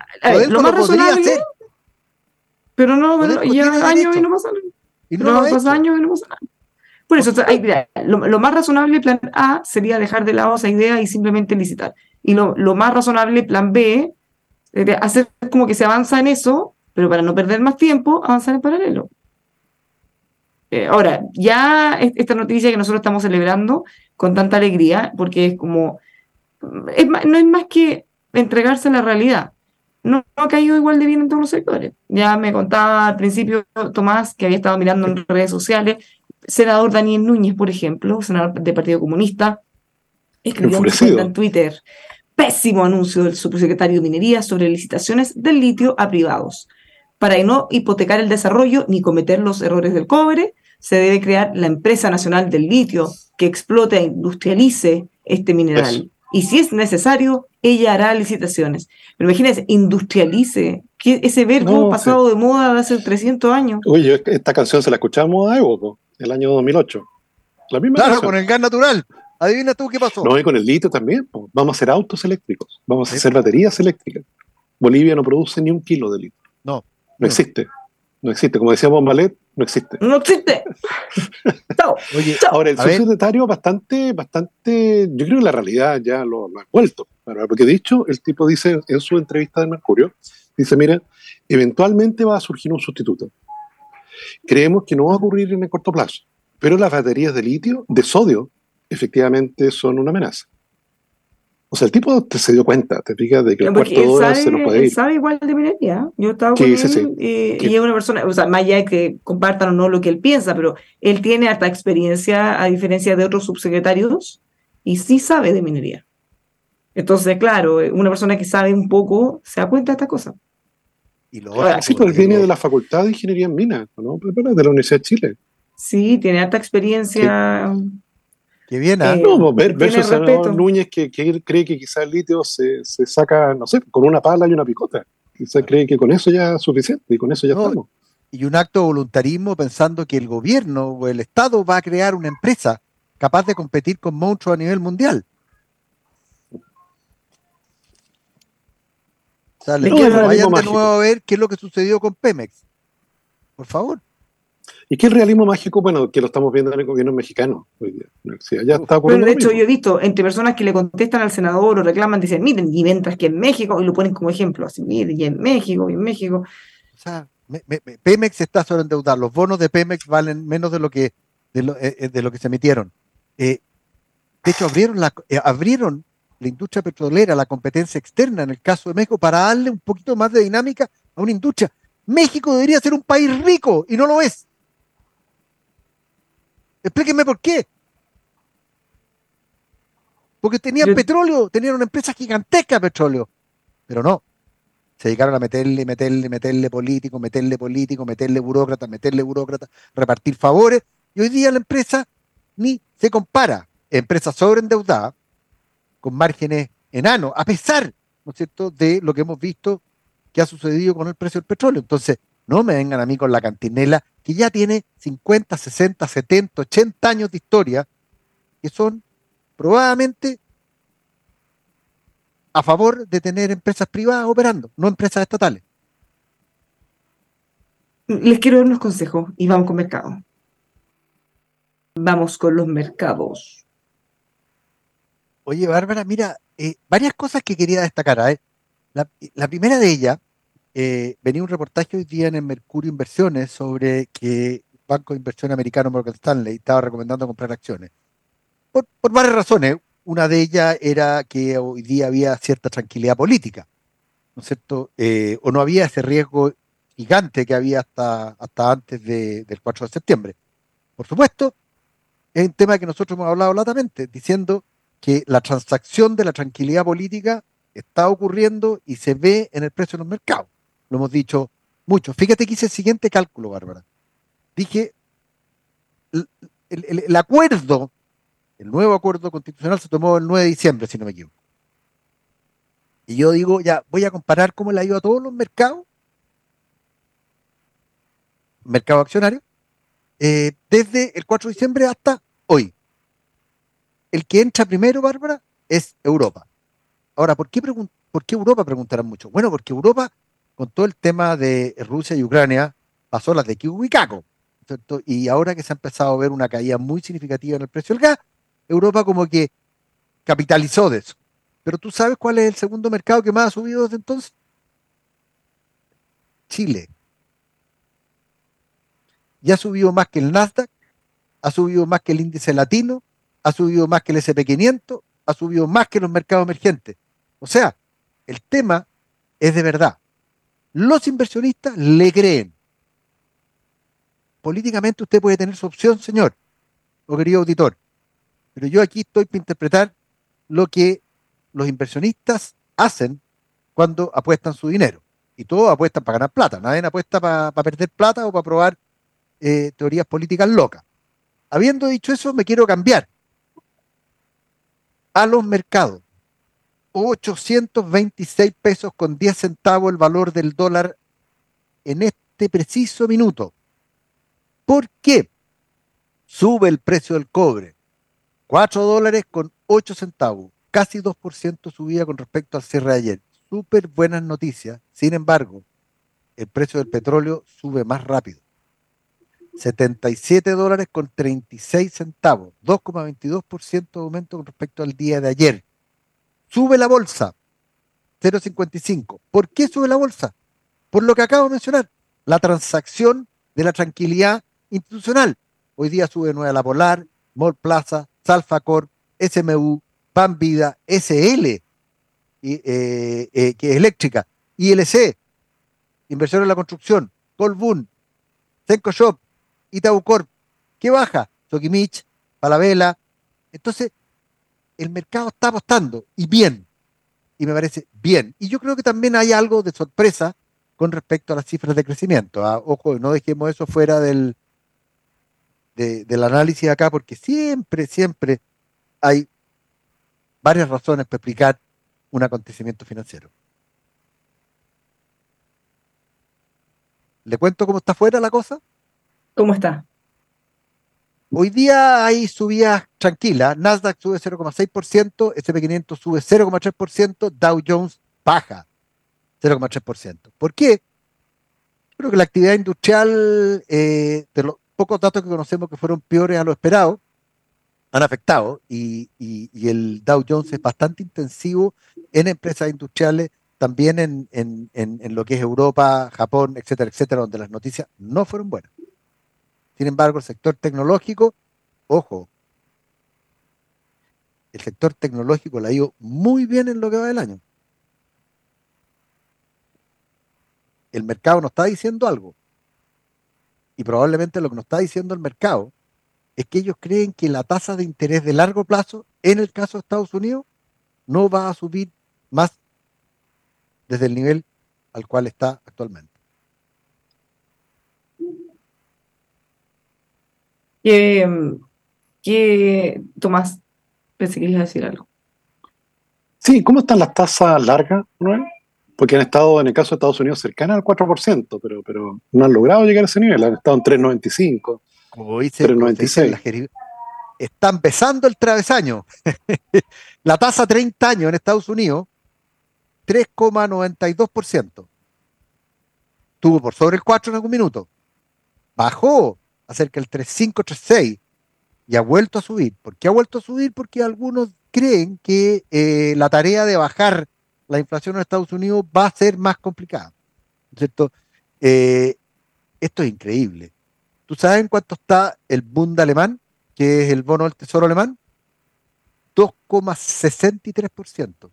S4: lo, más razonable. Pero no, pero ya años y no pasa nada. Y no, no pasa años y no pasa nada. Por eso, lo, más razonable, plan A, sería dejar de lado esa idea y simplemente licitar. Y lo, más razonable, plan B, sería hacer como que se avanza en eso, pero para no perder más tiempo, avanzar en paralelo. Eh, ahora, ya esta noticia que nosotros estamos celebrando con tanta alegría, porque es como, no es más que entregarse a la realidad. No, no, ha caído igual de bien en todos los sectores. Ya me contaba al principio Tomás que había estado mirando en redes sociales senador Daniel Núñez, por ejemplo, senador del Partido Comunista, escribió en Twitter, pésimo anuncio del subsecretario de Minería sobre licitaciones del litio a privados. Para no hipotecar el desarrollo ni cometer los errores del cobre, se debe crear la empresa nacional del litio que explote e industrialice este mineral. Y si es necesario, ella hará licitaciones. Pero imagínense, industrialice, que ese verbo pasado de moda de hace 300 años.
S2: Uy, esta canción se la escuchamos a Evo, el año 2008.
S3: La misma claro, con el gas natural. Adivina tú qué pasó.
S2: No, y con el litio también. Vamos a hacer autos eléctricos, vamos a hacer baterías eléctricas. Bolivia no produce ni un kilo de litio.
S3: No.
S2: No, existe. No existe. Como decíamos Malet, no existe.
S4: No existe.
S2: Ahora, el subsecretario bastante, bastante, yo creo que la realidad ya lo, ha vuelto. Porque dicho, el tipo dice en su entrevista de Mercurio, dice, mira, eventualmente va a surgir un sustituto. Creemos que no va a ocurrir en el corto plazo, pero las baterías de litio, de sodio, efectivamente son una amenaza. O sea, el tipo se dio cuenta, te fijas, de que el cuarto de hora se nos puede ir.
S4: Él sabe igual de minería. Yo estaba con él y, es una persona, o sea, más allá de que compartan o no lo que él piensa, pero él tiene harta experiencia, a diferencia de otros subsecretarios, y sí sabe de minería. Entonces, claro, una persona que sabe un poco se da cuenta de esta cosa.
S2: Y lo sí, pues viene de la Facultad de Ingeniería en Minas, ¿no? De la Universidad de Chile.
S4: Sí, tiene alta experiencia.
S3: Qué bien, ¿ah?
S2: Eh, no, ver, versus Núñez que, que, cree que quizás el litio se, se, saca, no sé, con una pala y una picota. Quizás cree que con eso ya es suficiente y con eso ya estamos.
S3: Y un acto de voluntarismo pensando que el gobierno o el Estado va a crear una empresa capaz de competir con monstruos a nivel mundial. O sea, vayan de nuevo a ver qué es lo que sucedió con Pemex. Por favor.
S2: ¿Y qué es el realismo mágico? Bueno, que lo estamos viendo en el gobierno mexicano Ya está
S4: Pero de hecho, yo he visto entre personas que le contestan al senador o reclaman, dicen, miren, y mientras que en México, y lo ponen como ejemplo, así, miren, y en México, y en México.
S3: O sea, Pemex está sobreendeudado. Los bonos de Pemex valen menos de lo que, de lo, eh, eh, que se emitieron. Eh, de hecho, abrieron, la, abrieron la industria petrolera, la competencia externa en el caso de México, para darle un poquito más de dinámica a una industria. México debería ser un país rico y no lo es. Explíquenme por qué. porque tenían petróleo, tenían una empresa gigantesca de petróleo, pero no. Se dedicaron a meterle, meterle, meterle político, meterle político, meterle burócrata, meterle burócrata, repartir favores. Y hoy día la empresa ni se compara. Empresa sobreendeudada, con márgenes enanos, a pesar, ¿no es cierto?, de lo que hemos visto que ha sucedido con el precio del petróleo. Entonces, no me vengan a mí con la cantinela que ya tiene 50, 60, 70, 80 años de historia, que son probablemente a favor de tener empresas privadas operando, no empresas estatales.
S4: Les quiero dar unos consejos y vamos con mercado. Vamos con los mercados.
S3: Oye, Bárbara, mira, eh, varias cosas que quería destacar. ¿eh? La, primera de ellas, eh, venía un reportaje hoy día en el Mercurio Inversiones sobre que el Banco de Inversión Americano Morgan Stanley estaba recomendando comprar acciones. Por, varias razones. Una de ellas era que hoy día había cierta tranquilidad política, ¿no es cierto? o no había ese riesgo gigante que había hasta, hasta antes del 4 de septiembre. Por supuesto, es un tema que nosotros hemos hablado latamente, diciendo que la transacción de la tranquilidad política está ocurriendo y se ve en el precio de los mercados. Lo hemos dicho mucho. Fíjate que hice el siguiente cálculo, Bárbara. Dije, el, acuerdo, el nuevo acuerdo constitucional se tomó el 9 de diciembre, si no me equivoco. Y yo digo, ya, voy a comparar cómo le ha ido a todos los mercados, mercado accionario, eh, desde el 4 de diciembre hasta hoy. El que entra primero, Bárbara, es Europa. Ahora, ¿por qué, ¿por qué Europa? Preguntarán mucho. Bueno, porque Europa, con todo el tema de Rusia y Ucrania, pasó las de Kiwicaco. ¿cierto? Y ahora que se ha empezado a ver una caída muy significativa en el precio del gas, Europa como que capitalizó de eso. Pero tú sabes cuál es el segundo mercado que más ha subido desde entonces? Chile ya ha subido más que el Nasdaq, ha subido más que el índice latino, ha subido más que el SP500, ha subido más que los mercados emergentes. O sea, el tema es de verdad. Los inversionistas le creen. Políticamente usted puede tener su opción, señor o querido auditor, pero yo aquí estoy para interpretar lo que los inversionistas hacen cuando apuestan su dinero. Y todos apuestan para ganar plata. Nadie apuesta para perder plata o para probar eh, teorías políticas locas. Habiendo dicho eso, me quiero cambiar a los mercados. 826 pesos con 10 centavos el valor del dólar en este preciso minuto. ¿Por qué? Sube el precio del cobre. 4 dólares con 8 centavos. Casi 2% subida con respecto al cierre de ayer. Súper buenas noticias. Sin embargo, el precio del petróleo sube más rápido. 77 dólares con 36 centavos, 2,22% de aumento con respecto al día de ayer. Sube la bolsa, 0,55. ¿Por qué sube la bolsa? Por lo que acabo de mencionar, la transacción de la tranquilidad institucional. Hoy día sube Nueva La Polar, Mall Plaza, Salfacor, SMU, Pan Vida, SL, eh, eh, que es eléctrica, ILC, Inversión en la Construcción, Colbún, Senco Shop, Itaú ¿qué baja? Sokimich, Palabela. Entonces, el mercado está apostando y bien, y me parece bien. Y yo creo que también hay algo de sorpresa con respecto a las cifras de crecimiento. ¿ah? Ojo, no dejemos eso fuera del, del análisis acá, porque siempre, siempre hay varias razones para explicar un acontecimiento financiero. ¿Le cuento cómo está fuera la cosa?
S4: ¿Cómo está?
S3: Hoy día hay subidas tranquilas. Nasdaq sube 0,6%, SP500 sube 0,3%, Dow Jones baja 0,3%. ¿Por qué? Creo que la actividad industrial, eh, de los pocos datos que conocemos que fueron peores a lo esperado, han afectado y, el Dow Jones es bastante intensivo en empresas industriales, también en, en lo que es Europa, Japón, etcétera, etcétera, donde las noticias no fueron buenas. Sin embargo, el sector tecnológico, ojo, el sector tecnológico le ha ido muy bien en lo que va del año. El mercado nos está diciendo algo. Y probablemente lo que nos está diciendo el mercado es que ellos creen que la tasa de interés de largo plazo en el caso de Estados Unidos, no va a subir más desde el nivel al cual está actualmente.
S4: ¿Qué, Tomás, pensé que ibas a decir algo.
S2: Sí, ¿cómo están las tasas largas, Porque han estado, en el caso de Estados Unidos, cercanas al 4%, pero, pero no han logrado llegar a ese nivel, han estado en 3,95.
S3: Como dice, 3,96. Está empezando el travesaño. la tasa 30 años en Estados Unidos, 3,92%. Tuvo por sobre el 4 en algún minuto. Bajó a cerca del 3,5, 3,6 y ha vuelto a subir. ¿Por qué ha vuelto a subir? Porque algunos creen que eh, la tarea de bajar la inflación en Estados Unidos va a ser más complicada. Eh, esto es increíble. ¿Tú sabes en cuánto está el Bund alemán, que es el bono del Tesoro alemán? 2,63%.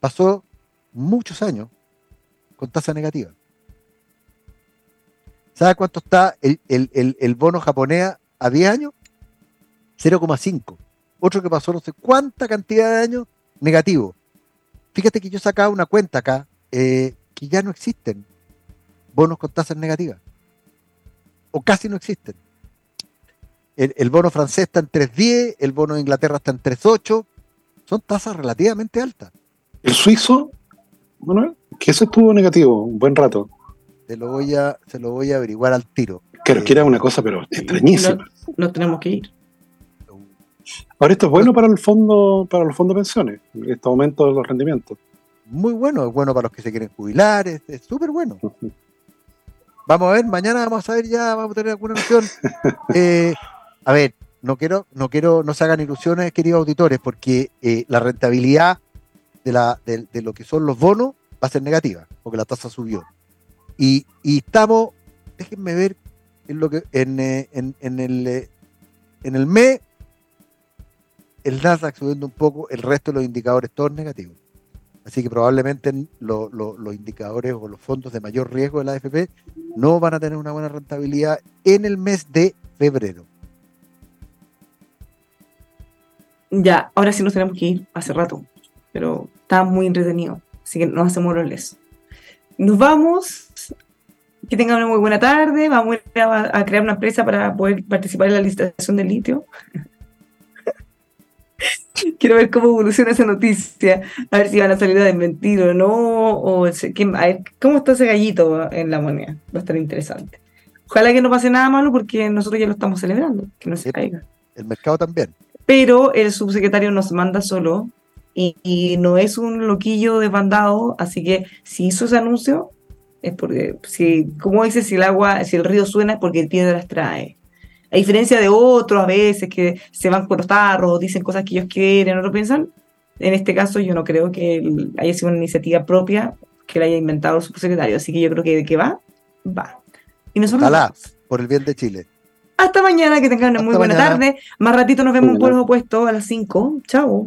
S3: Pasó muchos años con tasa negativa. ¿Sabes cuánto está el, el bono japonés a 10 años? 0,5. Otro que pasó no sé cuánta cantidad de años negativo. Fíjate que yo sacaba una cuenta acá eh, que ya no existen bonos con tasas negativas. O casi no existen. El, bono francés está en 3,10, el bono de Inglaterra está en 3,8. Son tasas relativamente altas.
S2: El suizo, bueno, que eso estuvo negativo un buen rato.
S3: Se lo voy a, se lo voy a averiguar al tiro.
S2: Creo que era una cosa, pero extrañísima.
S4: no tenemos que ir.
S2: Ahora esto es bueno para el fondo, para los fondos de pensiones, este aumento de los rendimientos.
S3: Muy bueno, es bueno para los que se quieren jubilar, es súper bueno. Vamos a ver, mañana vamos a ver ya, vamos a tener alguna noción. Eh, a ver, no quiero, no quiero, no se hagan ilusiones, queridos auditores, porque eh, la rentabilidad de, la, de, lo que son los bonos va a ser negativa, porque la tasa subió. Y, estamos, déjenme ver en lo que en, eh, en, el en el mes el Nasdaq subiendo un poco, el resto de los indicadores todos negativos. Así que probablemente los indicadores o los fondos de mayor riesgo de la AFP no van a tener una buena rentabilidad en el mes de febrero.
S4: Ya, ahora sí nos tenemos que ir hace rato, pero está muy entretenido, así que nos hacemos roles. Nos vamos, que tengan una muy buena tarde, vamos a, a crear una empresa para poder participar en la licitación del litio. Quiero ver cómo evoluciona esa noticia, a ver si van a salir a desmentir o no, o a ver, cómo está ese gallito en la moneda. Va a estar interesante. Ojalá que no pase nada malo porque nosotros ya lo estamos celebrando, que no se caiga.
S3: El mercado también.
S4: Pero el subsecretario nos manda solo y, no es un loquillo de bandado, así que si hizo ese anuncio, es porque, si, como dice, si el agua, si el río suena es porque el piedras trae. A diferencia de otros a veces que se van por los tarros, dicen cosas que ellos quieren, lo piensan. En este caso yo no creo que haya sido una iniciativa propia que la haya inventado el subsecretario. Así que yo creo que de que va, va.
S3: Y nosotros Ojalá, por el bien de Chile.
S4: Hasta mañana, que tengan una muy buena tarde. Más ratito nos vemos en Pueblos Opuestos a las 5. Chao.